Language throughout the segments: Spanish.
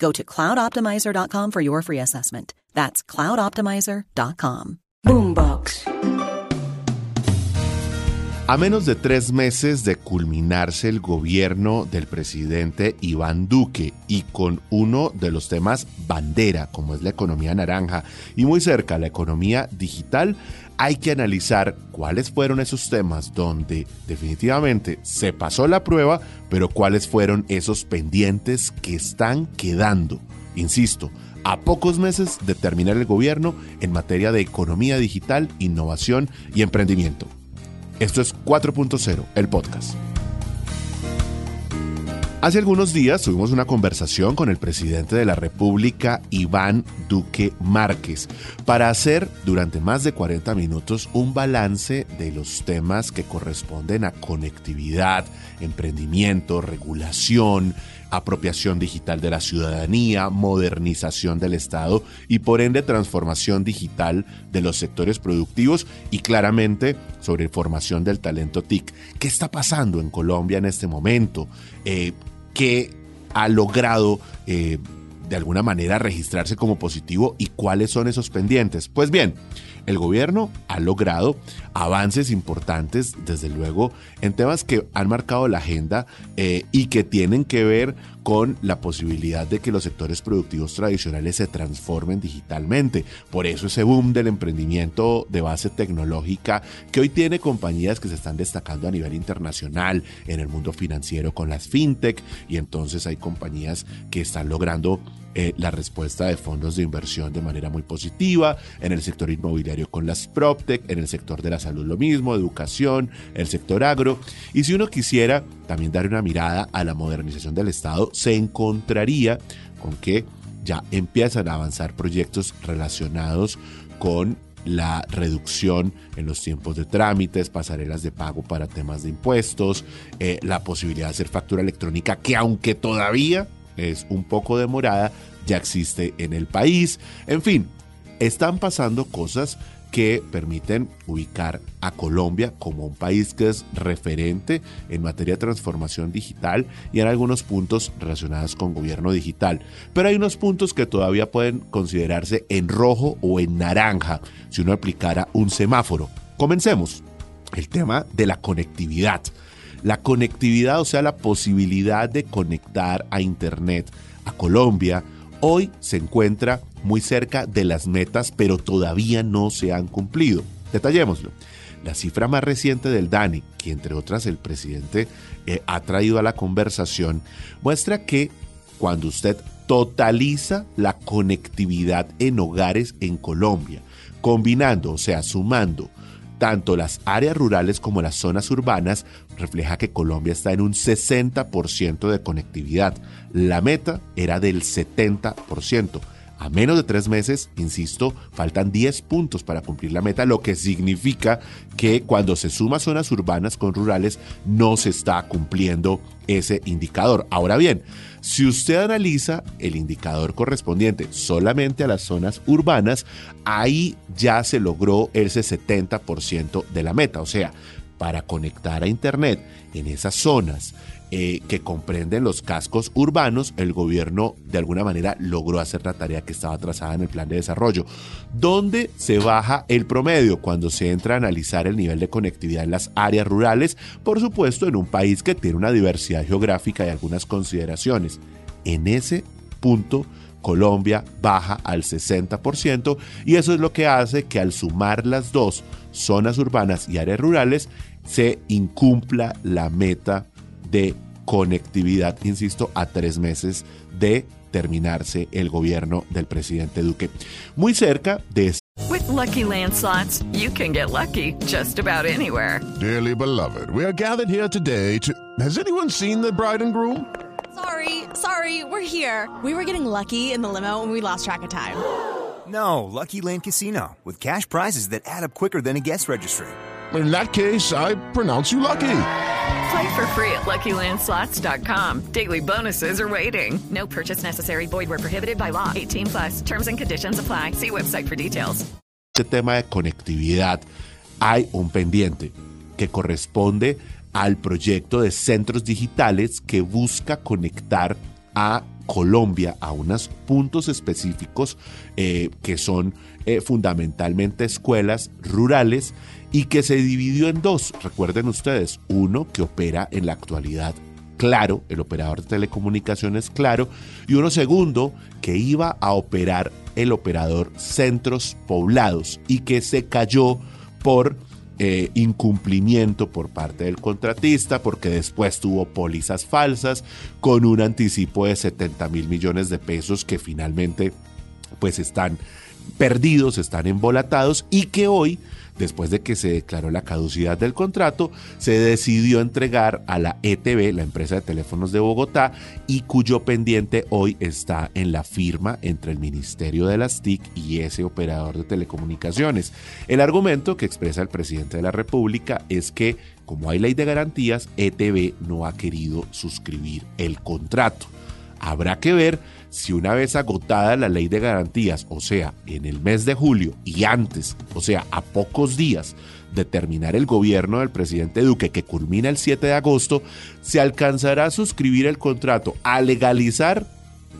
Go to cloudoptimizer.com for your free assessment. That's cloudoptimizer.com. Boombox. A menos de tres meses de culminarse el gobierno del presidente Iván Duque y con uno de los temas bandera, como es la economía naranja, y muy cerca la economía digital, hay que analizar cuáles fueron esos temas donde definitivamente se pasó la prueba, pero cuáles fueron esos pendientes que están quedando. Insisto, a pocos meses de terminar el gobierno en materia de economía digital, innovación y emprendimiento. Esto es 4.0, el podcast. Hace algunos días tuvimos una conversación con el presidente de la República, Iván Duque Márquez, para hacer durante más de 40 minutos un balance de los temas que corresponden a conectividad, emprendimiento, regulación, apropiación digital de la ciudadanía, modernización del Estado y por ende transformación digital de los sectores productivos y claramente sobre formación del talento TIC. ¿Qué está pasando en Colombia en este momento? Eh, ¿Qué ha logrado... Eh, de alguna manera registrarse como positivo y cuáles son esos pendientes. Pues bien, el gobierno ha logrado avances importantes, desde luego, en temas que han marcado la agenda eh, y que tienen que ver con la posibilidad de que los sectores productivos tradicionales se transformen digitalmente. Por eso ese boom del emprendimiento de base tecnológica que hoy tiene compañías que se están destacando a nivel internacional en el mundo financiero con las fintech y entonces hay compañías que están logrando eh, la respuesta de fondos de inversión de manera muy positiva, en el sector inmobiliario con las PropTech, en el sector de la salud lo mismo, educación, el sector agro. Y si uno quisiera también dar una mirada a la modernización del Estado, se encontraría con que ya empiezan a avanzar proyectos relacionados con la reducción en los tiempos de trámites, pasarelas de pago para temas de impuestos, eh, la posibilidad de hacer factura electrónica que aunque todavía es un poco demorada, ya existe en el país. En fin, están pasando cosas que permiten ubicar a Colombia como un país que es referente en materia de transformación digital y en algunos puntos relacionados con gobierno digital. Pero hay unos puntos que todavía pueden considerarse en rojo o en naranja si uno aplicara un semáforo. Comencemos. El tema de la conectividad. La conectividad, o sea, la posibilidad de conectar a Internet a Colombia, hoy se encuentra muy cerca de las metas, pero todavía no se han cumplido. Detallémoslo. La cifra más reciente del DANI, que entre otras el presidente eh, ha traído a la conversación, muestra que cuando usted totaliza la conectividad en hogares en Colombia, combinando, o sea, sumando tanto las áreas rurales como las zonas urbanas, refleja que Colombia está en un 60% de conectividad. La meta era del 70%. A menos de tres meses, insisto, faltan 10 puntos para cumplir la meta, lo que significa que cuando se suma zonas urbanas con rurales no se está cumpliendo ese indicador. Ahora bien, si usted analiza el indicador correspondiente solamente a las zonas urbanas, ahí ya se logró ese 70% de la meta. O sea, para conectar a Internet en esas zonas eh, que comprenden los cascos urbanos, el gobierno de alguna manera logró hacer la tarea que estaba trazada en el plan de desarrollo. ¿Dónde se baja el promedio cuando se entra a analizar el nivel de conectividad en las áreas rurales? Por supuesto, en un país que tiene una diversidad geográfica y algunas consideraciones. En ese punto Colombia baja al 60% y eso es lo que hace que al sumar las dos, zonas urbanas y áreas rurales, se incumpla la meta de conectividad, insisto, a tres meses de terminarse el gobierno del presidente Duque. Muy cerca de With lucky landslots, you can get lucky just about anywhere. Dearly beloved, we are gathered here today to. Has anyone seen the bride and groom? Sorry, sorry, we're here. We were getting lucky in the limo and we lost track of time. No, Lucky Land Casino, with cash prizes that add up quicker than a guest registry. In that case, I pronounce you lucky. Play for free at LuckyLandSlots.com. Daily bonuses are waiting. No purchase necessary. Void prohibited by law. 18 plus. Terms and conditions apply. See website for details. Este tema de conectividad hay un pendiente que corresponde al proyecto de centros digitales que busca conectar a Colombia a unos puntos específicos eh, que son eh, fundamentalmente escuelas rurales y que se dividió en dos, recuerden ustedes, uno que opera en la actualidad Claro, el operador de telecomunicaciones Claro, y uno segundo que iba a operar el operador Centros Poblados y que se cayó por eh, incumplimiento por parte del contratista, porque después tuvo pólizas falsas con un anticipo de 70 mil millones de pesos que finalmente pues están perdidos, están embolatados y que hoy después de que se declaró la caducidad del contrato, se decidió entregar a la ETB, la empresa de teléfonos de Bogotá, y cuyo pendiente hoy está en la firma entre el Ministerio de las TIC y ese operador de telecomunicaciones. El argumento que expresa el presidente de la República es que, como hay ley de garantías, ETB no ha querido suscribir el contrato. Habrá que ver si una vez agotada la ley de garantías, o sea, en el mes de julio y antes, o sea, a pocos días de terminar el gobierno del presidente Duque, que culmina el 7 de agosto, se alcanzará a suscribir el contrato, a legalizar,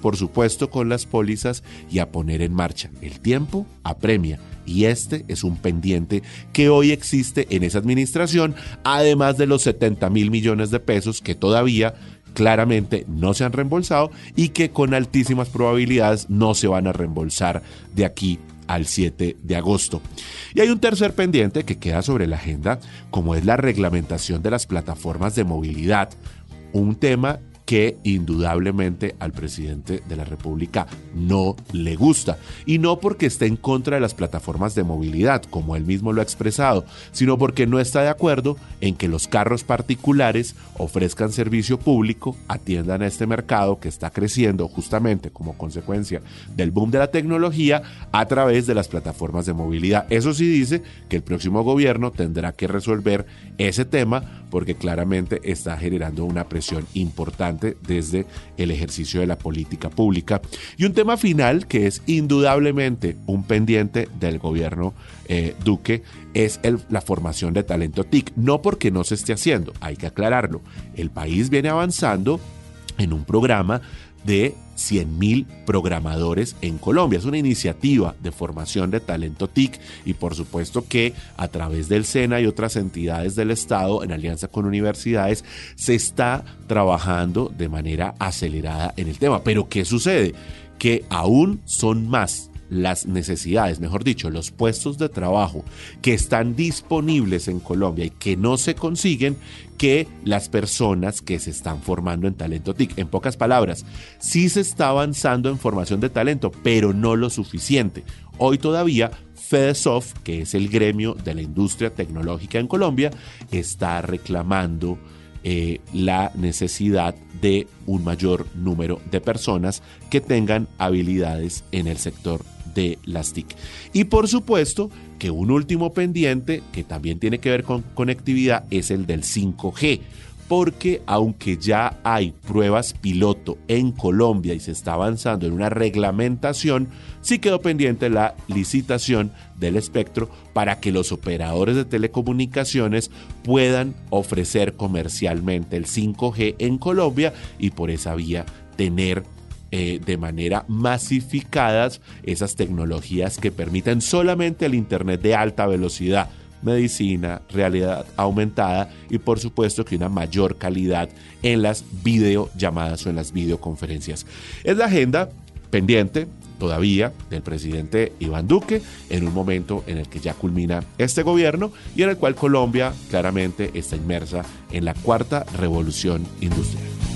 por supuesto, con las pólizas y a poner en marcha. El tiempo apremia. Y este es un pendiente que hoy existe en esa administración, además de los 70 mil millones de pesos que todavía claramente no se han reembolsado y que con altísimas probabilidades no se van a reembolsar de aquí al 7 de agosto. Y hay un tercer pendiente que queda sobre la agenda, como es la reglamentación de las plataformas de movilidad, un tema que indudablemente al presidente de la República no le gusta. Y no porque esté en contra de las plataformas de movilidad, como él mismo lo ha expresado, sino porque no está de acuerdo en que los carros particulares ofrezcan servicio público, atiendan a este mercado que está creciendo justamente como consecuencia del boom de la tecnología a través de las plataformas de movilidad. Eso sí dice que el próximo gobierno tendrá que resolver ese tema porque claramente está generando una presión importante desde el ejercicio de la política pública. Y un tema final que es indudablemente un pendiente del gobierno eh, Duque es la formación de talento TIC. No porque no se esté haciendo, hay que aclararlo. El país viene avanzando en un programa de 100.000 programadores en Colombia. Es una iniciativa de formación de talento TIC y por supuesto que a través del SENA y otras entidades del Estado en alianza con universidades se está trabajando de manera acelerada en el tema. Pero ¿qué sucede? Que aún son más las necesidades, mejor dicho, los puestos de trabajo que están disponibles en Colombia y que no se consiguen que las personas que se están formando en talento TIC. En pocas palabras, sí se está avanzando en formación de talento, pero no lo suficiente. Hoy todavía FEDESOF, que es el gremio de la industria tecnológica en Colombia, está reclamando eh, la necesidad de un mayor número de personas que tengan habilidades en el sector de las TIC. Y por supuesto que un último pendiente que también tiene que ver con conectividad es el del 5G porque aunque ya hay pruebas piloto en Colombia y se está avanzando en una reglamentación, sí quedó pendiente la licitación del espectro para que los operadores de telecomunicaciones puedan ofrecer comercialmente el 5G en Colombia y por esa vía tener eh, de manera masificadas esas tecnologías que permiten solamente el Internet de alta velocidad medicina, realidad aumentada y por supuesto que una mayor calidad en las videollamadas o en las videoconferencias. Es la agenda pendiente todavía del presidente Iván Duque en un momento en el que ya culmina este gobierno y en el cual Colombia claramente está inmersa en la cuarta revolución industrial.